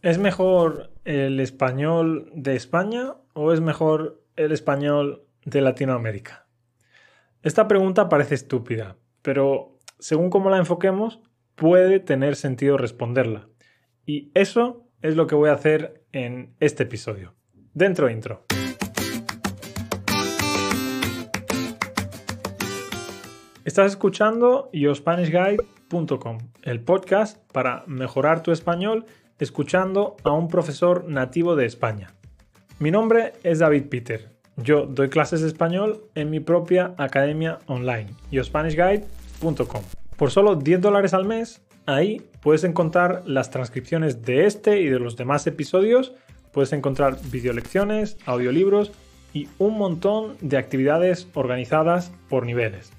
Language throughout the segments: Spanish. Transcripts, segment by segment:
¿Es mejor el español de España o es mejor el español de Latinoamérica? Esta pregunta parece estúpida, pero según cómo la enfoquemos, puede tener sentido responderla. Y eso es lo que voy a hacer en este episodio. Dentro intro. Estás escuchando YoSpanishGuide.com, el podcast para mejorar tu español escuchando a un profesor nativo de España. Mi nombre es David Peter. Yo doy clases de español en mi propia academia online, YoSpanishGuide.com. Por solo 10 dólares al mes, ahí puedes encontrar las transcripciones de este y de los demás episodios, puedes encontrar videolecciones, audiolibros y un montón de actividades organizadas por niveles.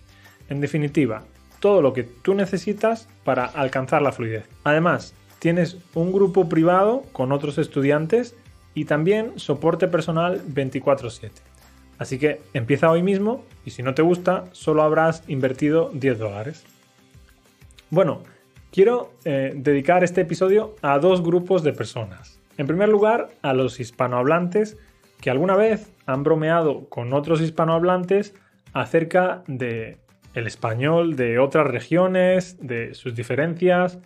En definitiva, todo lo que tú necesitas para alcanzar la fluidez. Además, tienes un grupo privado con otros estudiantes y también soporte personal 24/7. Así que empieza hoy mismo y si no te gusta, solo habrás invertido 10 dólares. Bueno, quiero eh, dedicar este episodio a dos grupos de personas. En primer lugar, a los hispanohablantes que alguna vez han bromeado con otros hispanohablantes acerca de el español de otras regiones, de sus diferencias.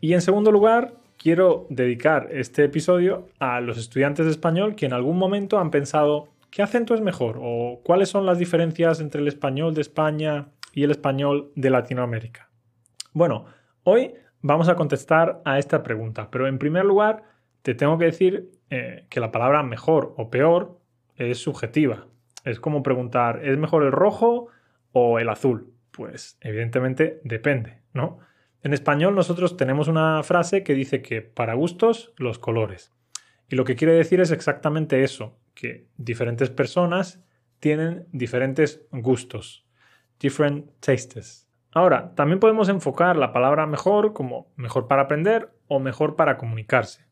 Y en segundo lugar, quiero dedicar este episodio a los estudiantes de español que en algún momento han pensado qué acento es mejor o cuáles son las diferencias entre el español de España y el español de Latinoamérica. Bueno, hoy vamos a contestar a esta pregunta, pero en primer lugar te tengo que decir eh, que la palabra mejor o peor es subjetiva. Es como preguntar, ¿es mejor el rojo o el azul? Pues evidentemente depende, ¿no? En español nosotros tenemos una frase que dice que para gustos los colores. Y lo que quiere decir es exactamente eso, que diferentes personas tienen diferentes gustos, different tastes. Ahora, también podemos enfocar la palabra mejor como mejor para aprender o mejor para comunicarse.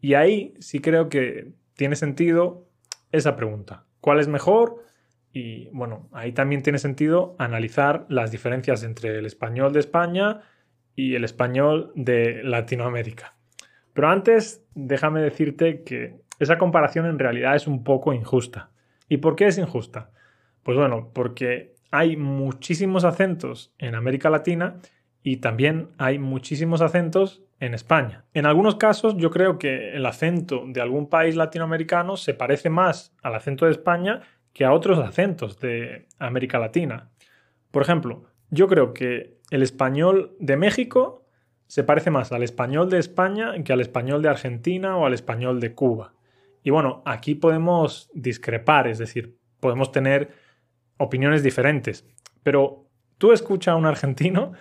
Y ahí sí creo que tiene sentido esa pregunta. ¿Cuál es mejor? Y bueno, ahí también tiene sentido analizar las diferencias entre el español de España y el español de Latinoamérica. Pero antes, déjame decirte que esa comparación en realidad es un poco injusta. ¿Y por qué es injusta? Pues bueno, porque hay muchísimos acentos en América Latina y también hay muchísimos acentos en España. En algunos casos yo creo que el acento de algún país latinoamericano se parece más al acento de España que a otros acentos de América Latina. Por ejemplo, yo creo que el español de México se parece más al español de España que al español de Argentina o al español de Cuba. Y bueno, aquí podemos discrepar, es decir, podemos tener opiniones diferentes. Pero tú escucha a un argentino,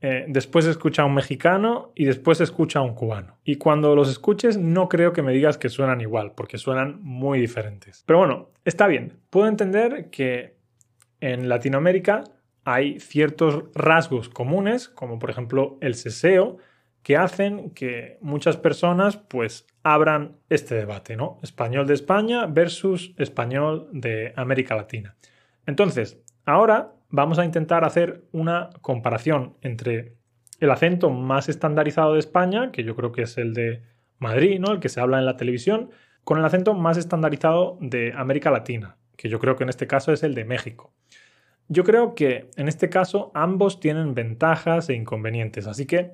eh, después escucha a un mexicano y después escucha a un cubano. Y cuando los escuches no creo que me digas que suenan igual, porque suenan muy diferentes. Pero bueno, está bien. Puedo entender que en Latinoamérica hay ciertos rasgos comunes, como por ejemplo el seseo, que hacen que muchas personas pues abran este debate, ¿no? Español de España versus español de América Latina. Entonces, ahora vamos a intentar hacer una comparación entre el acento más estandarizado de España, que yo creo que es el de Madrid, ¿no? El que se habla en la televisión, con el acento más estandarizado de América Latina, que yo creo que en este caso es el de México. Yo creo que en este caso ambos tienen ventajas e inconvenientes, así que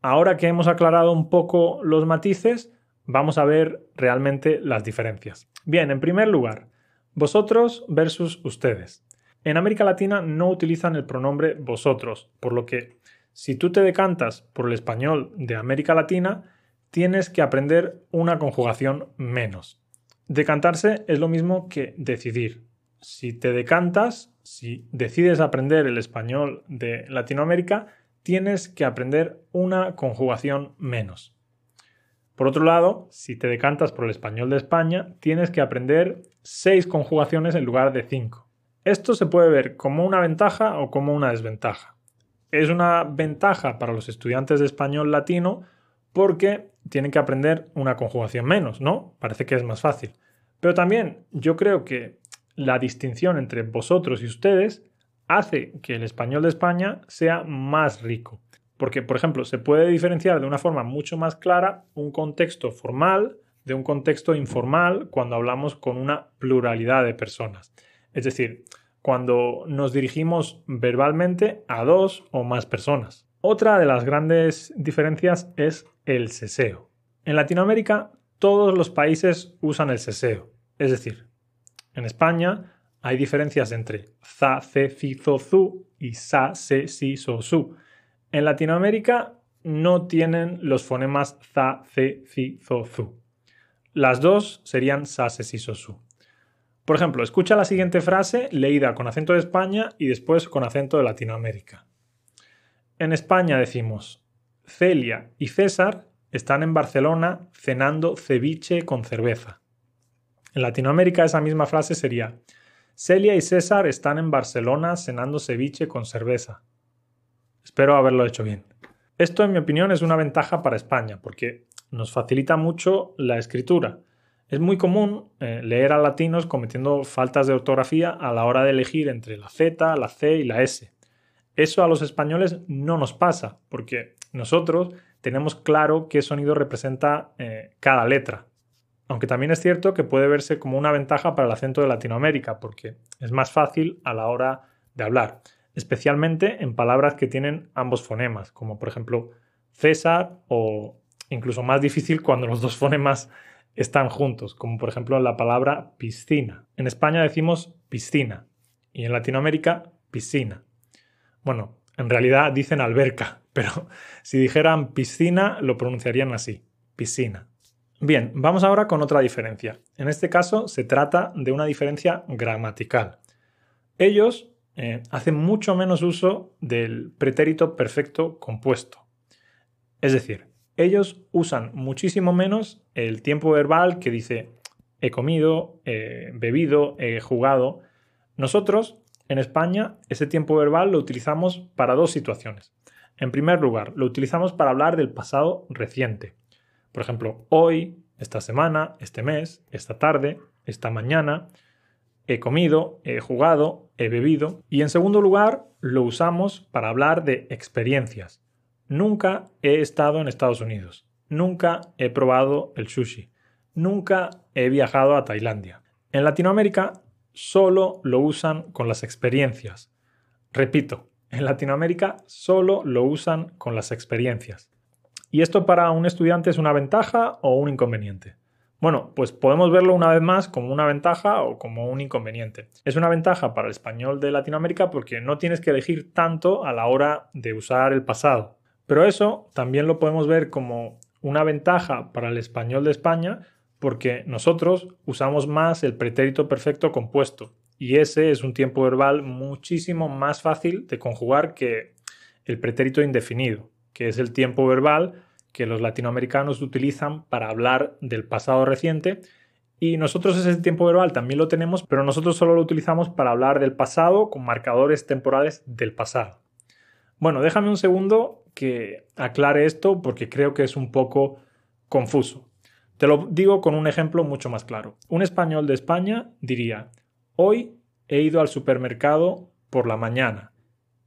ahora que hemos aclarado un poco los matices, vamos a ver realmente las diferencias. Bien, en primer lugar, vosotros versus ustedes. En América Latina no utilizan el pronombre vosotros, por lo que si tú te decantas por el español de América Latina, tienes que aprender una conjugación menos. Decantarse es lo mismo que decidir. Si te decantas, si decides aprender el español de Latinoamérica, tienes que aprender una conjugación menos. Por otro lado, si te decantas por el español de España, tienes que aprender seis conjugaciones en lugar de cinco. Esto se puede ver como una ventaja o como una desventaja. Es una ventaja para los estudiantes de español latino porque tienen que aprender una conjugación menos, ¿no? Parece que es más fácil. Pero también yo creo que la distinción entre vosotros y ustedes hace que el español de España sea más rico. Porque, por ejemplo, se puede diferenciar de una forma mucho más clara un contexto formal de un contexto informal cuando hablamos con una pluralidad de personas. Es decir, cuando nos dirigimos verbalmente a dos o más personas. Otra de las grandes diferencias es el seseo. En Latinoamérica todos los países usan el seseo. Es decir, en España hay diferencias entre za, ce, ci, zo, zu y sa, se, si, so, su. En Latinoamérica no tienen los fonemas za, ce, ci, zo, zu. Las dos serían sa, se, si, so. Por ejemplo, escucha la siguiente frase leída con acento de España y después con acento de Latinoamérica. En España decimos, Celia y César están en Barcelona cenando ceviche con cerveza. En Latinoamérica esa misma frase sería, Celia y César están en Barcelona cenando ceviche con cerveza. Espero haberlo hecho bien. Esto, en mi opinión, es una ventaja para España, porque nos facilita mucho la escritura. Es muy común eh, leer a latinos cometiendo faltas de ortografía a la hora de elegir entre la Z, la C y la S. Eso a los españoles no nos pasa, porque nosotros tenemos claro qué sonido representa eh, cada letra. Aunque también es cierto que puede verse como una ventaja para el acento de Latinoamérica, porque es más fácil a la hora de hablar, especialmente en palabras que tienen ambos fonemas, como por ejemplo César o incluso más difícil cuando los dos fonemas están juntos, como por ejemplo la palabra piscina. En España decimos piscina y en Latinoamérica piscina. Bueno, en realidad dicen alberca, pero si dijeran piscina lo pronunciarían así, piscina. Bien, vamos ahora con otra diferencia. En este caso se trata de una diferencia gramatical. Ellos eh, hacen mucho menos uso del pretérito perfecto compuesto. Es decir, ellos usan muchísimo menos el tiempo verbal que dice he comido, he bebido, he jugado. Nosotros, en España, ese tiempo verbal lo utilizamos para dos situaciones. En primer lugar, lo utilizamos para hablar del pasado reciente. Por ejemplo, hoy, esta semana, este mes, esta tarde, esta mañana, he comido, he jugado, he bebido. Y en segundo lugar, lo usamos para hablar de experiencias. Nunca he estado en Estados Unidos. Nunca he probado el sushi. Nunca he viajado a Tailandia. En Latinoamérica solo lo usan con las experiencias. Repito, en Latinoamérica solo lo usan con las experiencias. ¿Y esto para un estudiante es una ventaja o un inconveniente? Bueno, pues podemos verlo una vez más como una ventaja o como un inconveniente. Es una ventaja para el español de Latinoamérica porque no tienes que elegir tanto a la hora de usar el pasado. Pero eso también lo podemos ver como una ventaja para el español de España porque nosotros usamos más el pretérito perfecto compuesto y ese es un tiempo verbal muchísimo más fácil de conjugar que el pretérito indefinido, que es el tiempo verbal que los latinoamericanos utilizan para hablar del pasado reciente y nosotros ese tiempo verbal también lo tenemos, pero nosotros solo lo utilizamos para hablar del pasado con marcadores temporales del pasado. Bueno, déjame un segundo que aclare esto porque creo que es un poco confuso. Te lo digo con un ejemplo mucho más claro. Un español de España diría, hoy he ido al supermercado por la mañana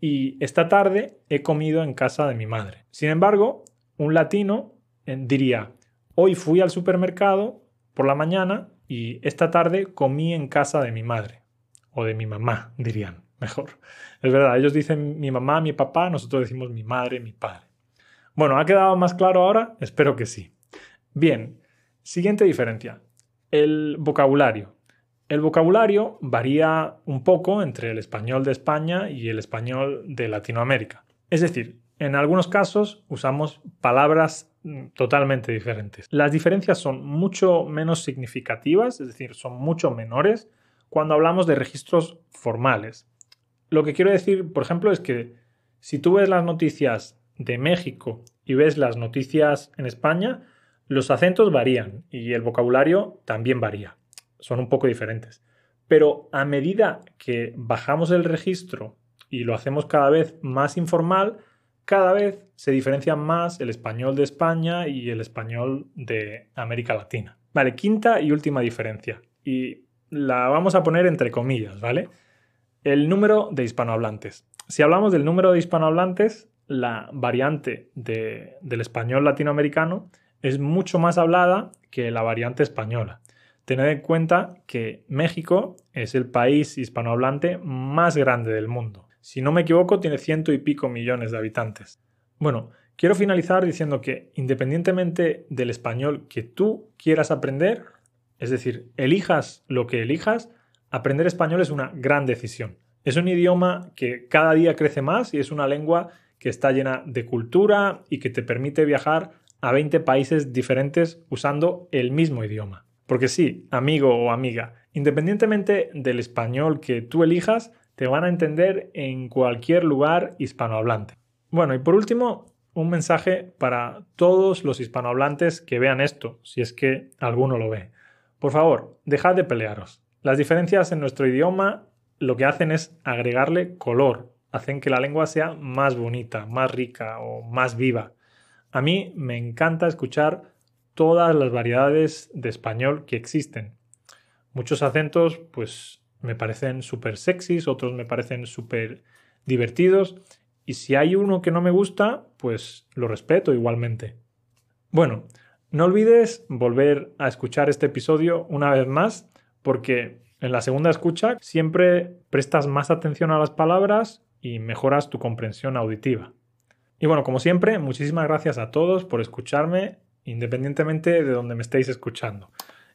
y esta tarde he comido en casa de mi madre. Sin embargo, un latino eh, diría, hoy fui al supermercado por la mañana y esta tarde comí en casa de mi madre o de mi mamá, dirían mejor. Es verdad, ellos dicen mi mamá, mi papá, nosotros decimos mi madre, mi padre. Bueno, ¿ha quedado más claro ahora? Espero que sí. Bien, siguiente diferencia. El vocabulario. El vocabulario varía un poco entre el español de España y el español de Latinoamérica. Es decir, en algunos casos usamos palabras mm, totalmente diferentes. Las diferencias son mucho menos significativas, es decir, son mucho menores cuando hablamos de registros formales lo que quiero decir, por ejemplo, es que si tú ves las noticias de México y ves las noticias en España, los acentos varían y el vocabulario también varía. Son un poco diferentes. Pero a medida que bajamos el registro y lo hacemos cada vez más informal, cada vez se diferencia más el español de España y el español de América Latina. Vale, quinta y última diferencia. Y la vamos a poner entre comillas, ¿vale? El número de hispanohablantes. Si hablamos del número de hispanohablantes, la variante del español latinoamericano es mucho más hablada que la variante española. Tened en cuenta que México es el país hispanohablante más grande del mundo. Si no me equivoco, tiene ciento y pico millones de habitantes. Bueno, quiero finalizar diciendo que independientemente del español que tú quieras aprender, es decir, elijas lo que elijas, aprender español es una gran decisión. Es un idioma que cada día crece más y es una lengua que está llena de cultura y que te permite viajar a 20 países diferentes usando el mismo idioma. Porque sí, amigo o amiga, independientemente del español que tú elijas, te van a entender en cualquier lugar hispanohablante. Bueno, y por último, un mensaje para todos los hispanohablantes que vean esto, si es que alguno lo ve. Por favor, dejad de pelearos. Las diferencias en nuestro idioma lo que hacen es agregarle color, hacen que la lengua sea más bonita, más rica o más viva. A mí me encanta escuchar todas las variedades de español que existen. Muchos acentos, pues me parecen súper sexys, otros me parecen súper divertidos, y si hay uno que no me gusta, pues lo respeto igualmente. Bueno, no olvides volver a escuchar este episodio una vez más, porque en la segunda escucha siempre prestas más atención a las palabras y mejoras tu comprensión auditiva. Y bueno, como siempre, muchísimas gracias a todos por escucharme independientemente de donde me estéis escuchando.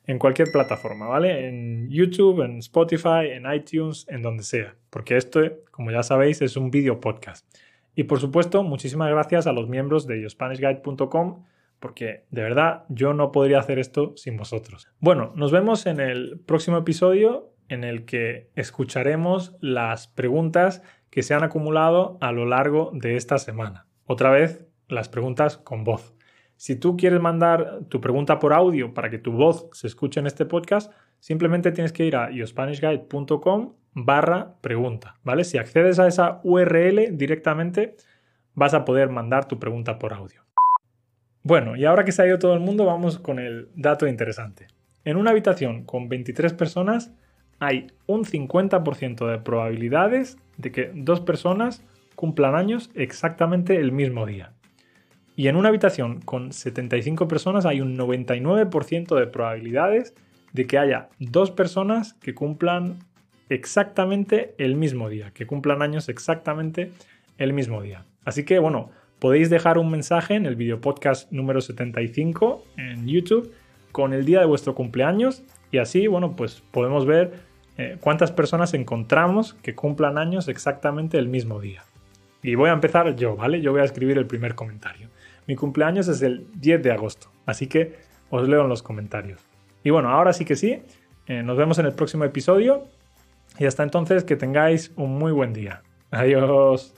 En cualquier plataforma, ¿vale? En YouTube, en Spotify, en iTunes, en donde sea. Porque esto, como ya sabéis, es un video podcast. Y por supuesto, muchísimas gracias a los miembros de YoSpanishGuide.com porque de verdad yo no podría hacer esto sin vosotros. Bueno, nos vemos en el próximo episodio en el que escucharemos las preguntas que se han acumulado a lo largo de esta semana. Otra vez, las preguntas con voz. Si tú quieres mandar tu pregunta por audio para que tu voz se escuche en este podcast, simplemente tienes que ir a yospanishguide.com barra pregunta, ¿vale? Si accedes a esa URL directamente, vas a poder mandar tu pregunta por audio. Bueno, y ahora que se ha ido todo el mundo, vamos con el dato interesante. En una habitación con 23 personas hay un 50% de probabilidades de que dos personas cumplan años exactamente el mismo día. Y en una habitación con 75 personas hay un 99% de probabilidades de que haya dos personas que cumplan exactamente el mismo día, que cumplan años exactamente el mismo día. Así que bueno, podéis dejar un mensaje en el video podcast número 75 en YouTube con el día de vuestro cumpleaños y así, bueno, pues podemos ver eh, cuántas personas encontramos que cumplan años exactamente el mismo día. Y voy a empezar yo, ¿vale? Yo voy a escribir el primer comentario. Mi cumpleaños es el 10 de agosto, así que os leo en los comentarios. Y bueno, ahora sí que sí, eh, nos vemos en el próximo episodio y hasta entonces que tengáis un muy buen día. Adiós.